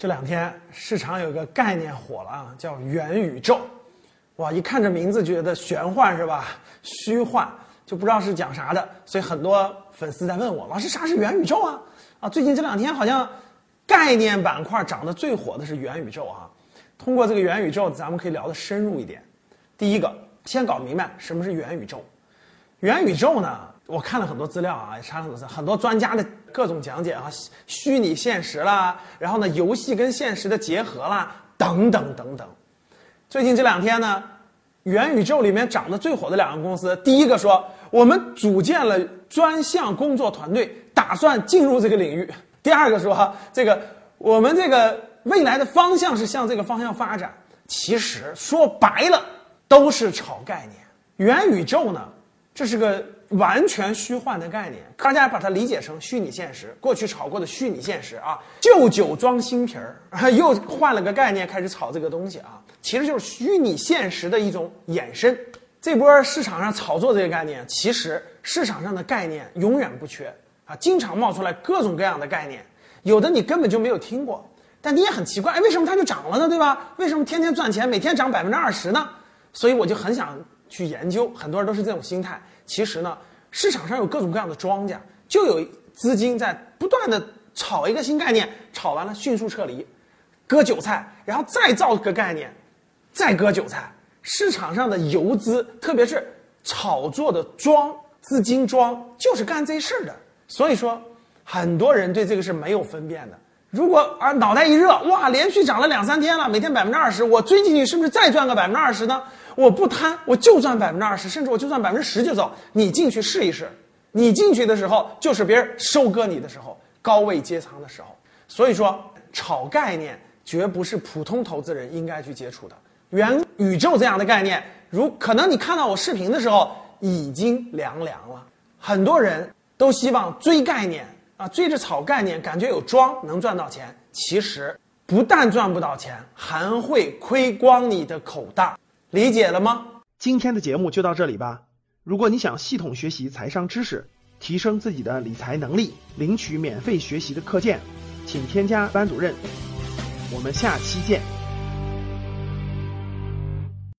这两天市场有一个概念火了啊，叫元宇宙。哇，一看这名字觉得玄幻是吧？虚幻就不知道是讲啥的，所以很多粉丝在问我，老师啥是元宇宙啊？啊，最近这两天好像概念板块涨得最火的是元宇宙啊。通过这个元宇宙，咱们可以聊得深入一点。第一个，先搞明白什么是元宇宙。元宇宙呢，我看了很多资料啊，查了很多很多专家的各种讲解啊，虚拟现实啦，然后呢，游戏跟现实的结合啦，等等等等。最近这两天呢，元宇宙里面涨得最火的两个公司，第一个说我们组建了专项工作团队，打算进入这个领域；第二个说这个我们这个未来的方向是向这个方向发展。其实说白了都是炒概念。元宇宙呢，这是个完全虚幻的概念，大家把它理解成虚拟现实。过去炒过的虚拟现实啊，旧酒装新瓶儿，又换了个概念开始炒这个东西啊。其实就是虚拟现实的一种衍生。这波市场上炒作这个概念，其实市场上的概念永远不缺啊，经常冒出来各种各样的概念，有的你根本就没有听过，但你也很奇怪，哎，为什么它就涨了呢？对吧？为什么天天赚钱，每天涨百分之二十呢？所以我就很想去研究，很多人都是这种心态。其实呢，市场上有各种各样的庄家，就有资金在不断的炒一个新概念，炒完了迅速撤离，割韭菜，然后再造个概念。再割韭菜，市场上的游资，特别是炒作的庄资金庄，就是干这事儿的。所以说，很多人对这个是没有分辨的。如果啊脑袋一热，哇，连续涨了两三天了，每天百分之二十，我追进去是不是再赚个百分之二十呢？我不贪，我就赚百分之二十，甚至我就赚百分之十就走。你进去试一试，你进去的时候就是别人收割你的时候，高位接仓的时候。所以说，炒概念绝不是普通投资人应该去接触的。元宇宙这样的概念，如可能你看到我视频的时候已经凉凉了。很多人都希望追概念啊，追着炒概念，感觉有庄能赚到钱。其实不但赚不到钱，还会亏光你的口袋。理解了吗？今天的节目就到这里吧。如果你想系统学习财商知识，提升自己的理财能力，领取免费学习的课件，请添加班主任。我们下期见。